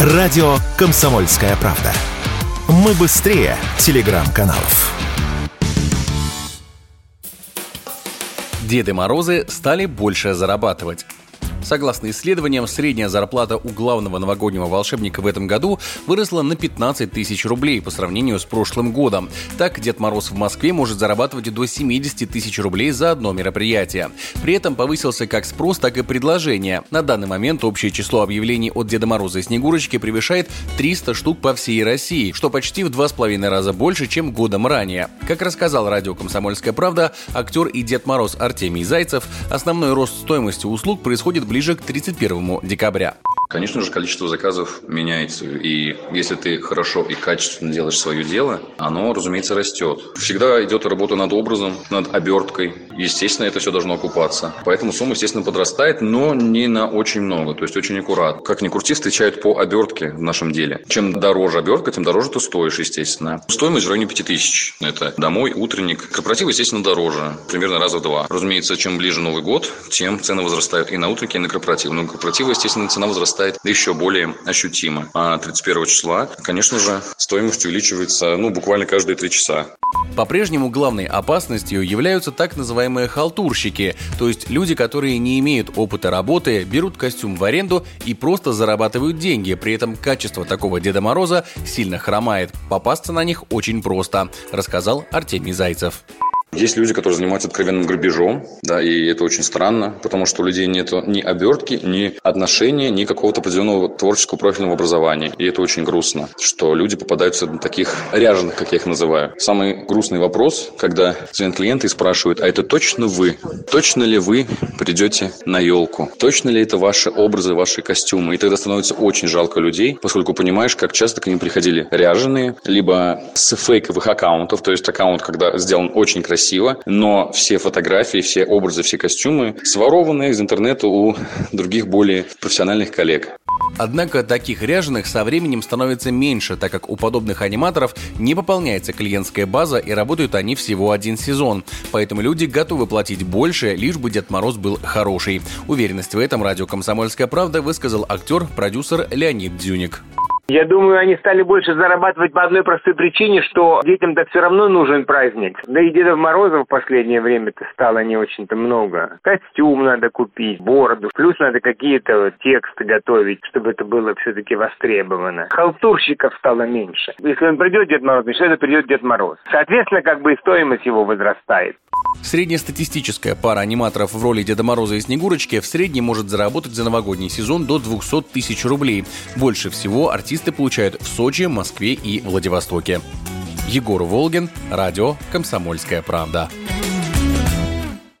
Радио «Комсомольская правда». Мы быстрее телеграм-каналов. Деды Морозы стали больше зарабатывать. Согласно исследованиям, средняя зарплата у главного новогоднего волшебника в этом году выросла на 15 тысяч рублей по сравнению с прошлым годом. Так, Дед Мороз в Москве может зарабатывать до 70 тысяч рублей за одно мероприятие. При этом повысился как спрос, так и предложение. На данный момент общее число объявлений от Деда Мороза и Снегурочки превышает 300 штук по всей России, что почти в два с половиной раза больше, чем годом ранее. Как рассказал радио «Комсомольская правда», актер и Дед Мороз Артемий Зайцев, основной рост стоимости услуг происходит ближе к 31 декабря. Конечно же, количество заказов меняется. И если ты хорошо и качественно делаешь свое дело, оно, разумеется, растет. Всегда идет работа над образом, над оберткой. Естественно, это все должно окупаться. Поэтому сумма, естественно, подрастает, но не на очень много. То есть очень аккуратно. Как ни крути, встречают по обертке в нашем деле. Чем дороже обертка, тем дороже ты стоишь, естественно. Стоимость в районе 5000. Это домой, утренник. Корпоратив, естественно, дороже. Примерно раза в два. Разумеется, чем ближе Новый год, тем цены возрастают и на утренники, и на корпоратив. Но корпоративы, естественно, цена возрастает еще более ощутимо. А 31 числа, конечно же, стоимость увеличивается ну, буквально каждые три часа. По-прежнему главной опасностью являются так называемые халтурщики, то есть люди, которые не имеют опыта работы, берут костюм в аренду и просто зарабатывают деньги, при этом качество такого Деда Мороза сильно хромает. Попасться на них очень просто, рассказал Артемий Зайцев. Есть люди, которые занимаются откровенным грабежом, да, и это очень странно, потому что у людей нет ни обертки, ни отношения, ни какого-то определенного творческого профильного образования. И это очень грустно, что люди попадаются на таких ряженых, как я их называю. Самый грустный вопрос, когда звонят клиенты и спрашивают, а это точно вы? Точно ли вы придете на елку? Точно ли это ваши образы, ваши костюмы? И тогда становится очень жалко людей, поскольку понимаешь, как часто к ним приходили ряженые, либо с фейковых аккаунтов, то есть аккаунт, когда сделан очень красиво, красиво, но все фотографии, все образы, все костюмы сворованы из интернета у других более профессиональных коллег. Однако таких ряженых со временем становится меньше, так как у подобных аниматоров не пополняется клиентская база и работают они всего один сезон. Поэтому люди готовы платить больше, лишь бы Дед Мороз был хороший. Уверенность в этом радио «Комсомольская правда» высказал актер, продюсер Леонид Дзюник. Я думаю, они стали больше зарабатывать по одной простой причине, что детям-то все равно нужен праздник. Да и Дедов Морозов в последнее время-то стало не очень-то много. Костюм надо купить, бороду, плюс надо какие-то тексты готовить, чтобы это было все-таки востребовано. Халтурщиков стало меньше. Если он придет Дед Мороз, значит это придет Дед Мороз. Соответственно, как бы и стоимость его возрастает. Среднестатистическая пара аниматоров в роли Деда Мороза и Снегурочки в среднем может заработать за новогодний сезон до 200 тысяч рублей. Больше всего артисты получают в Сочи, Москве и Владивостоке. Егор Волгин, радио «Комсомольская правда».